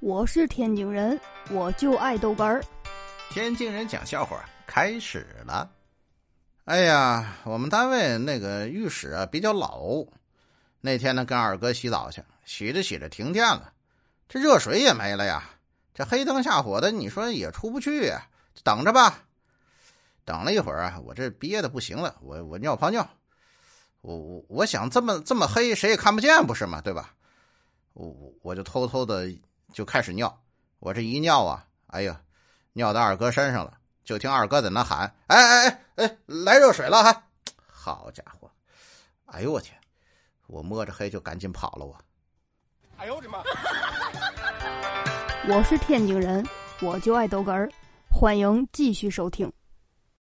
我是天津人，我就爱豆干儿。天津人讲笑话开始了。哎呀，我们单位那个浴室啊比较老，那天呢跟二哥洗澡去，洗着洗着停电了，这热水也没了呀。这黑灯瞎火的，你说也出不去呀，等着吧。等了一会儿啊，我这憋的不行了，我我尿泡尿。我我我想这么这么黑，谁也看不见，不是吗？对吧？我我我就偷偷的。就开始尿，我这一尿啊，哎呀，尿到二哥身上了。就听二哥在那喊：“哎哎哎哎，来热水了哈！”好家伙，哎呦我天！我摸着黑就赶紧跑了。我，哎呦我的妈！我是天津人，我就爱逗哏儿，欢迎继续收听。